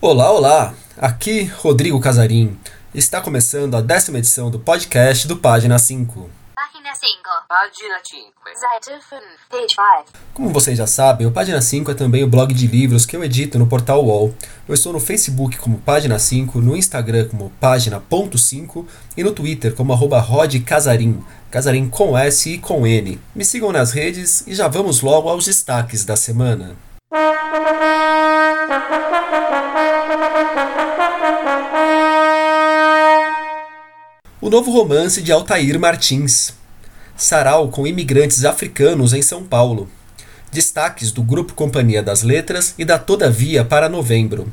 Olá, olá! Aqui Rodrigo Casarim. Está começando a décima edição do podcast do Página 5. Página 5. Página 5. Seite 5. Page 5. Como vocês já sabem, o Página 5 é também o blog de livros que eu edito no portal UOL. Eu estou no Facebook como Página 5, no Instagram como Página.5 e no Twitter como arroba rodcasarim, casarim com S e com N. Me sigam nas redes e já vamos logo aos destaques da semana. O novo romance de Altair Martins. Sarau com imigrantes africanos em São Paulo. Destaques do Grupo Companhia das Letras e da Todavia para novembro.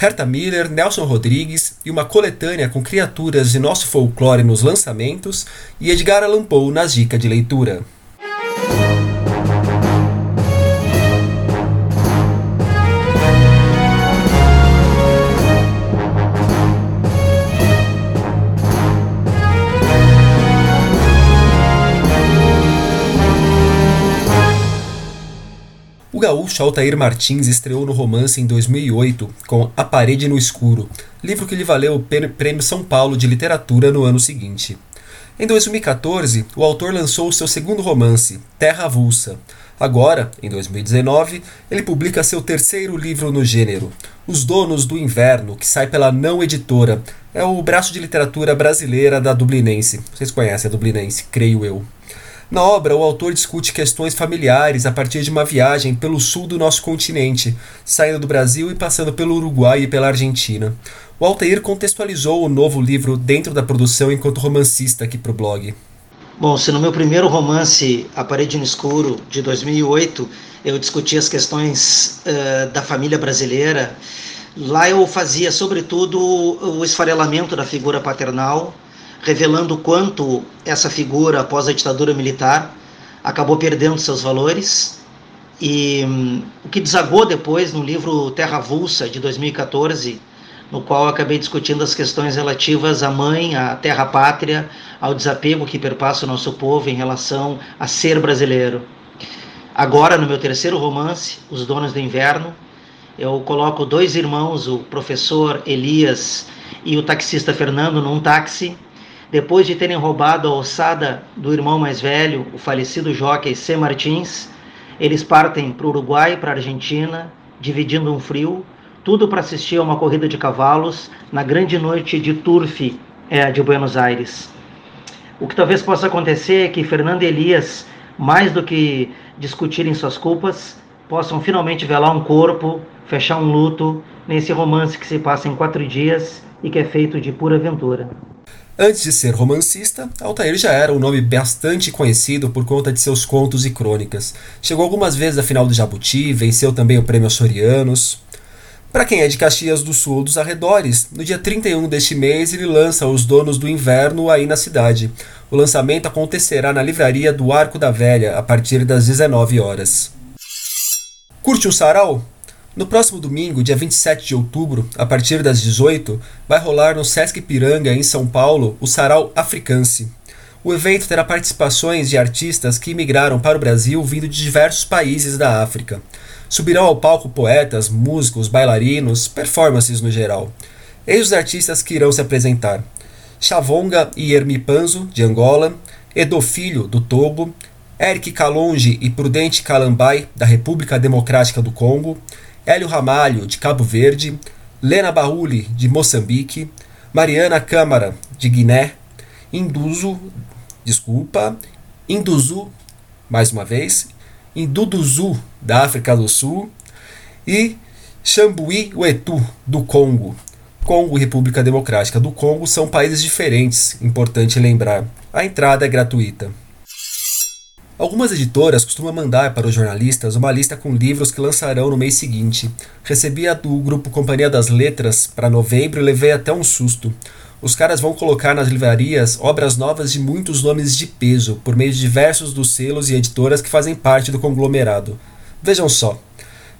Herta Miller, Nelson Rodrigues e uma coletânea com criaturas de nosso folclore nos lançamentos e Edgar Allan Poe nas dicas de leitura. Gaúcho Altair Martins estreou no romance em 2008 com A Parede no Escuro, livro que lhe valeu o Prêmio São Paulo de Literatura no ano seguinte. Em 2014, o autor lançou seu segundo romance, Terra Avulsa. Agora, em 2019, ele publica seu terceiro livro no gênero, Os Donos do Inverno, que sai pela Não Editora. É o braço de literatura brasileira da Dublinense. Vocês conhecem a Dublinense, creio eu. Na obra, o autor discute questões familiares a partir de uma viagem pelo sul do nosso continente, saindo do Brasil e passando pelo Uruguai e pela Argentina. O Altair contextualizou o novo livro dentro da produção enquanto romancista aqui para o blog. Bom, se no meu primeiro romance, A Parede no Escuro, de 2008, eu discutia as questões uh, da família brasileira, lá eu fazia, sobretudo, o esfarelamento da figura paternal, revelando quanto essa figura, após a ditadura militar, acabou perdendo seus valores. E um, o que desagou depois no livro Terra Avulsa, de 2014, no qual acabei discutindo as questões relativas à mãe, à terra pátria, ao desapego que perpassa o nosso povo em relação a ser brasileiro. Agora, no meu terceiro romance, Os Donos do Inverno, eu coloco dois irmãos, o professor Elias e o taxista Fernando, num táxi depois de terem roubado a ossada do irmão mais velho, o falecido jockey C. Martins, eles partem para o Uruguai para a Argentina, dividindo um frio, tudo para assistir a uma corrida de cavalos na grande noite de Turf é, de Buenos Aires. O que talvez possa acontecer é que Fernando Elias, mais do que discutirem suas culpas, possam finalmente velar um corpo, fechar um luto nesse romance que se passa em quatro dias e que é feito de pura aventura. Antes de ser romancista, Altair já era um nome bastante conhecido por conta de seus contos e crônicas. Chegou algumas vezes à final do Jabuti, venceu também o Prêmio Açorianos. Para quem é de Caxias do Sul ou dos arredores, no dia 31 deste mês ele lança Os Donos do Inverno aí na cidade. O lançamento acontecerá na livraria do Arco da Velha a partir das 19 horas. Curte um sarau? No próximo domingo, dia 27 de outubro, a partir das 18, vai rolar no Sesc Piranga, em São Paulo, o Sarau Africance. O evento terá participações de artistas que imigraram para o Brasil vindo de diversos países da África. Subirão ao palco poetas, músicos, bailarinos, performances no geral. Eis os artistas que irão se apresentar: Chavonga e Hermi Panzo, de Angola, Edo Filho, do Togo, Eric Kalonji e Prudente Kalambai, da República Democrática do Congo, Hélio Ramalho, de Cabo Verde, Lena Bauli, de Moçambique, Mariana Câmara, de Guiné, Induzo, desculpa, Induzu, mais uma vez, Induduzu, da África do Sul, e Xambuí Uetu, do Congo. Congo e República Democrática do Congo são países diferentes, importante lembrar. A entrada é gratuita. Algumas editoras costumam mandar para os jornalistas uma lista com livros que lançarão no mês seguinte. Recebi a do grupo Companhia das Letras para novembro e levei até um susto. Os caras vão colocar nas livrarias obras novas de muitos nomes de peso, por meio de diversos dos selos e editoras que fazem parte do conglomerado. Vejam só.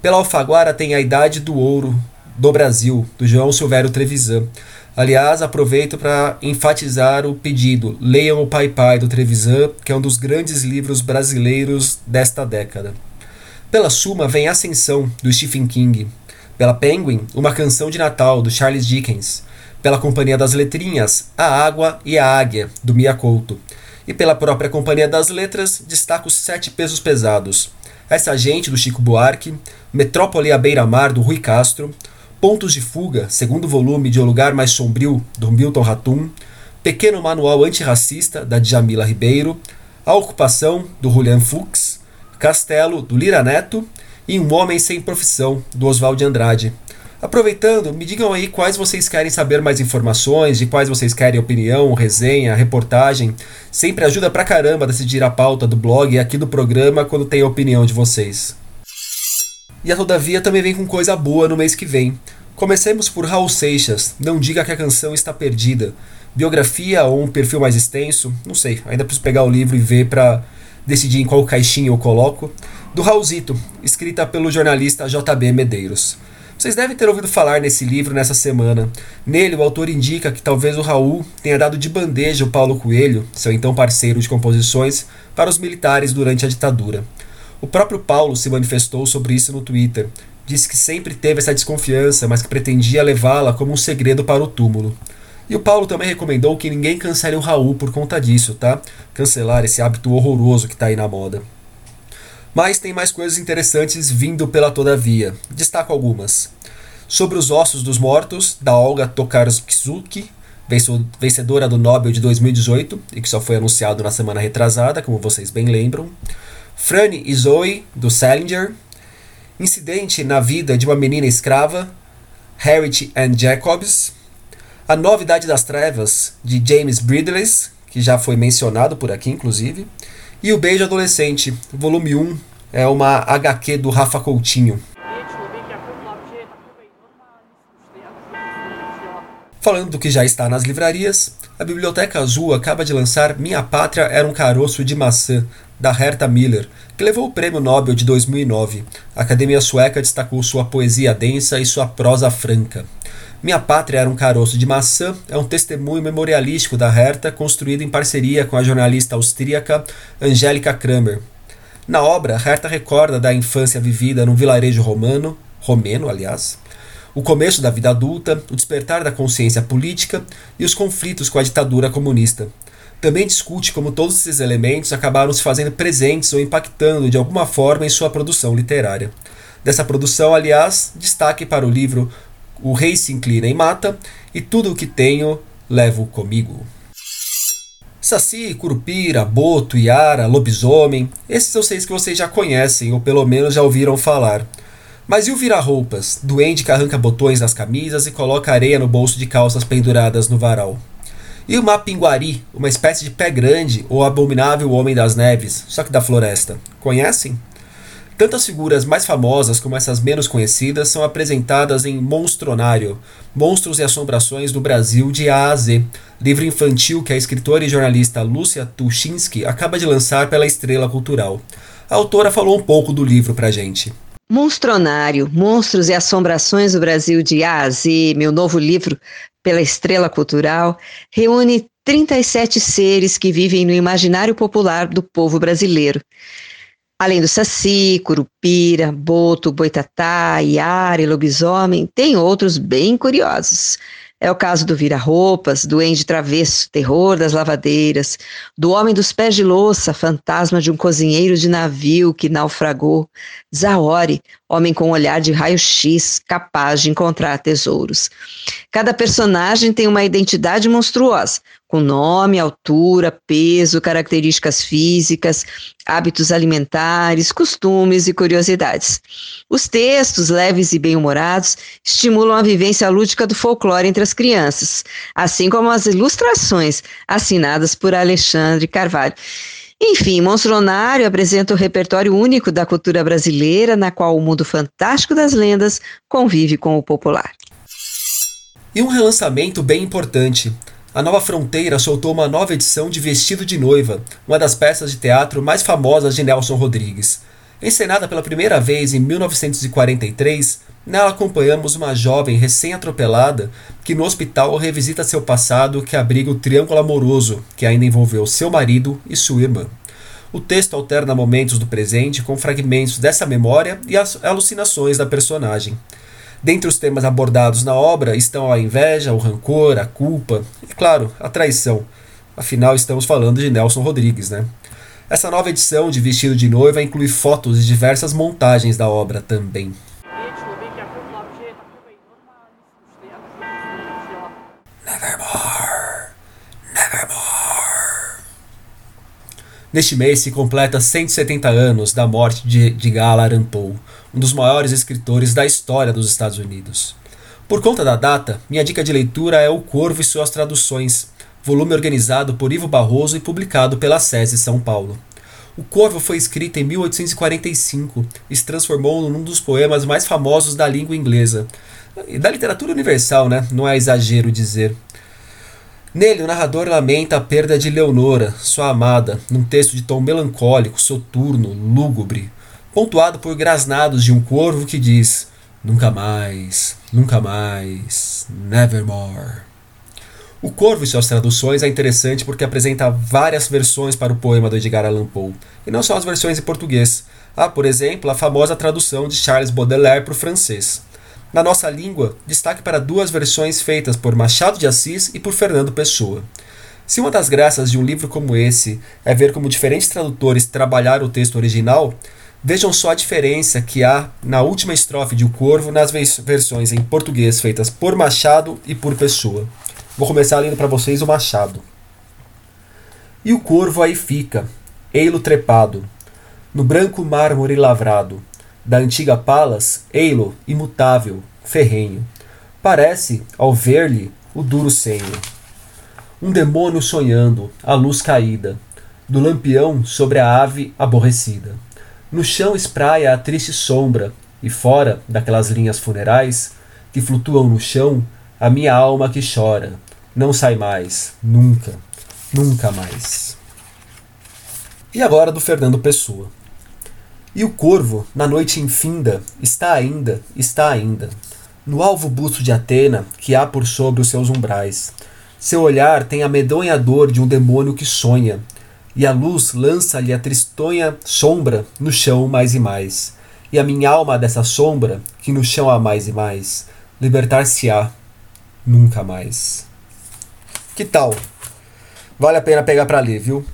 Pela Alfaguara tem A Idade do Ouro do Brasil, do João Silvério Trevisan. Aliás, aproveito para enfatizar o pedido: leiam o Pai Pai do Trevisan, que é um dos grandes livros brasileiros desta década. Pela Suma vem Ascensão, do Stephen King. Pela Penguin, uma canção de Natal, do Charles Dickens. Pela Companhia das Letrinhas, A Água e a Águia, do Mia Couto. E pela própria Companhia das Letras, destaco Sete Pesos Pesados. Essa Gente, do Chico Buarque. Metrópole à Beira-Mar, do Rui Castro. Pontos de Fuga, segundo volume de O Lugar Mais Sombrio, do Milton Ratum. Pequeno Manual Antirracista, da Djamila Ribeiro. A Ocupação, do Julian Fuchs. Castelo, do Lira Neto e Um Homem Sem Profissão, do Oswald de Andrade. Aproveitando, me digam aí quais vocês querem saber mais informações, de quais vocês querem opinião, resenha, reportagem. Sempre ajuda pra caramba decidir a pauta do blog e aqui do programa quando tem a opinião de vocês. E a Todavia também vem com coisa boa no mês que vem. Comecemos por Raul Seixas, Não Diga que a Canção Está Perdida. Biografia ou um perfil mais extenso, não sei, ainda preciso pegar o livro e ver para decidir em qual caixinha eu coloco do Raulzito, escrita pelo jornalista JB Medeiros. Vocês devem ter ouvido falar nesse livro nessa semana. Nele, o autor indica que talvez o Raul tenha dado de bandeja o Paulo Coelho, seu então parceiro de composições, para os militares durante a ditadura. O próprio Paulo se manifestou sobre isso no Twitter. Disse que sempre teve essa desconfiança, mas que pretendia levá-la como um segredo para o túmulo. E o Paulo também recomendou que ninguém cancele o Raul por conta disso, tá? Cancelar esse hábito horroroso que está aí na moda. Mas tem mais coisas interessantes vindo pela Todavia. Destaco algumas. Sobre os ossos dos mortos, da Olga Tokarczuk, vencedora do Nobel de 2018 e que só foi anunciado na semana retrasada, como vocês bem lembram. Franny e Zoe, do Salinger. Incidente na vida de uma menina escrava, Harriet and Jacobs. A Novidade das Trevas, de James Bridles, que já foi mencionado por aqui, inclusive. E O Beijo Adolescente, volume 1, é uma HQ do Rafa Coutinho. Falando do que já está nas livrarias, a Biblioteca Azul acaba de lançar Minha Pátria era um Caroço de Maçã, da Herta Miller, que levou o Prêmio Nobel de 2009. A Academia Sueca destacou sua poesia densa e sua prosa franca. Minha Pátria era um caroço de maçã é um testemunho memorialístico da Herta construído em parceria com a jornalista austríaca Angélica Kramer. Na obra, Herta recorda da infância vivida num vilarejo romano, romeno, aliás, o começo da vida adulta, o despertar da consciência política e os conflitos com a ditadura comunista. Também discute como todos esses elementos acabaram se fazendo presentes ou impactando de alguma forma em sua produção literária. Dessa produção, aliás, destaque para o livro o rei se inclina e mata, e tudo o que tenho levo comigo. Saci, Curupira, Boto, Iara, Lobisomem, esses eu sei que vocês já conhecem, ou pelo menos já ouviram falar. Mas e o vira-roupas, duende que arranca botões das camisas e coloca areia no bolso de calças penduradas no varal? E o Mapinguari, uma espécie de pé grande ou abominável homem das neves, só que da floresta? Conhecem? Tanto as figuras mais famosas como essas menos conhecidas são apresentadas em Monstronário, Monstros e Assombrações do Brasil de A a Z, livro infantil que a escritora e jornalista Lúcia Tuchinski acaba de lançar pela Estrela Cultural. A autora falou um pouco do livro pra gente. Monstronário, Monstros e Assombrações do Brasil de A a Z, meu novo livro pela Estrela Cultural, reúne 37 seres que vivem no imaginário popular do povo brasileiro. Além do saci, curupira, boto, boitatá, iara e lobisomem, tem outros bem curiosos. É o caso do vira-roupas, do ende travesso, terror das lavadeiras, do homem dos pés de louça, fantasma de um cozinheiro de navio que naufragou, Zaori, homem com olhar de raio-x, capaz de encontrar tesouros. Cada personagem tem uma identidade monstruosa, com nome, altura, peso, características físicas, hábitos alimentares, costumes e curiosidades. Os textos, leves e bem-humorados, estimulam a vivência lúdica do folclore entre as crianças, assim como as ilustrações assinadas por Alexandre Carvalho. Enfim, Monstronário apresenta o repertório único da cultura brasileira, na qual o mundo fantástico das lendas convive com o popular. E um relançamento bem importante. A Nova Fronteira soltou uma nova edição de Vestido de Noiva, uma das peças de teatro mais famosas de Nelson Rodrigues. Encenada pela primeira vez em 1943, nela acompanhamos uma jovem recém-atropelada que no hospital revisita seu passado que abriga o triângulo amoroso que ainda envolveu seu marido e sua irmã. O texto alterna momentos do presente com fragmentos dessa memória e as alucinações da personagem. Dentre os temas abordados na obra estão a inveja, o rancor, a culpa e, claro, a traição. Afinal, estamos falando de Nelson Rodrigues, né? Essa nova edição de Vestido de Noiva inclui fotos de diversas montagens da obra também. Neste mês se completa 170 anos da morte de Edgar Allan Poe, um dos maiores escritores da história dos Estados Unidos. Por conta da data, minha dica de leitura é O Corvo e suas traduções, volume organizado por Ivo Barroso e publicado pela SESI São Paulo. O Corvo foi escrito em 1845 e se transformou num dos poemas mais famosos da língua inglesa. E da literatura universal, né? Não é exagero dizer. Nele, o narrador lamenta a perda de Leonora, sua amada, num texto de tom melancólico, soturno, lúgubre, pontuado por grasnados de um corvo que diz: Nunca mais, nunca mais, nevermore. O Corvo e suas traduções é interessante porque apresenta várias versões para o poema do Edgar Allan Poe, e não só as versões em português. Há, por exemplo, a famosa tradução de Charles Baudelaire para o francês. Na nossa língua, destaque para duas versões feitas por Machado de Assis e por Fernando Pessoa. Se uma das graças de um livro como esse é ver como diferentes tradutores trabalharam o texto original, vejam só a diferença que há na última estrofe de O Corvo nas versões em português feitas por Machado e por Pessoa. Vou começar lendo para vocês o Machado. E o corvo aí fica, ei-lo trepado, no branco mármore lavrado, da antiga Palas, ei-lo imutável, ferrenho. Parece, ao ver-lhe, o duro senho. Um demônio sonhando, a luz caída, do lampião sobre a ave aborrecida. No chão espraia a triste sombra, e fora daquelas linhas funerais que flutuam no chão, a minha alma que chora, não sai mais, nunca, nunca mais. E agora do Fernando Pessoa. E o corvo, na noite infinda, está ainda, está ainda, no alvo busto de Atena que há por sobre os seus umbrais. Seu olhar tem a medonha dor de um demônio que sonha, e a luz lança-lhe a tristonha sombra no chão mais e mais. E a minha alma dessa sombra, que no chão há mais e mais, libertar-se-á nunca mais. Que tal? Vale a pena pegar para ler, viu?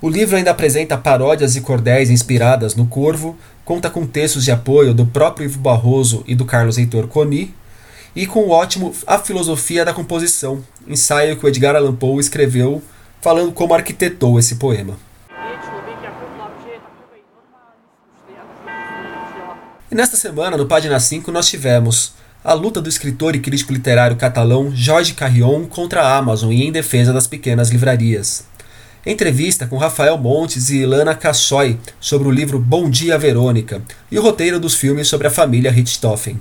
O livro ainda apresenta paródias e cordéis inspiradas no Corvo, conta com textos de apoio do próprio Ivo Barroso e do Carlos Heitor Coni, e com o ótimo A Filosofia da Composição, ensaio que o Edgar Allan Poe escreveu falando como arquitetou esse poema. E nesta semana, no Página 5, nós tivemos a luta do escritor e crítico literário catalão Jorge Carrion contra a Amazon e em defesa das pequenas livrarias. Entrevista com Rafael Montes e Ilana Cassoy sobre o livro Bom Dia Verônica e o roteiro dos filmes sobre a família Richthofen.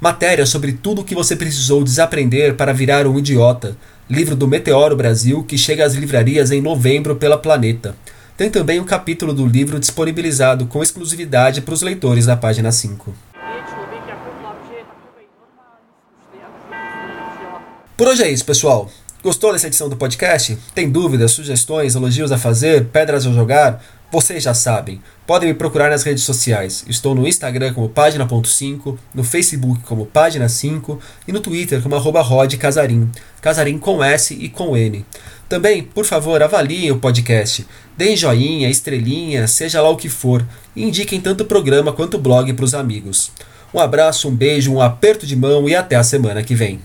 Matéria sobre tudo o que você precisou desaprender para virar um idiota. Livro do Meteoro Brasil que chega às livrarias em novembro pela Planeta. Tem também um capítulo do livro disponibilizado com exclusividade para os leitores da página 5. Por hoje é isso, pessoal. Gostou dessa edição do podcast? Tem dúvidas, sugestões, elogios a fazer, pedras a jogar? Vocês já sabem. Podem me procurar nas redes sociais. Estou no Instagram como página.5, no Facebook como página 5 e no Twitter como arroba Casarim. Casarim com S e com N. Também, por favor, avaliem o podcast. Deem joinha, estrelinha, seja lá o que for. E indiquem tanto o programa quanto o blog para os amigos. Um abraço, um beijo, um aperto de mão e até a semana que vem.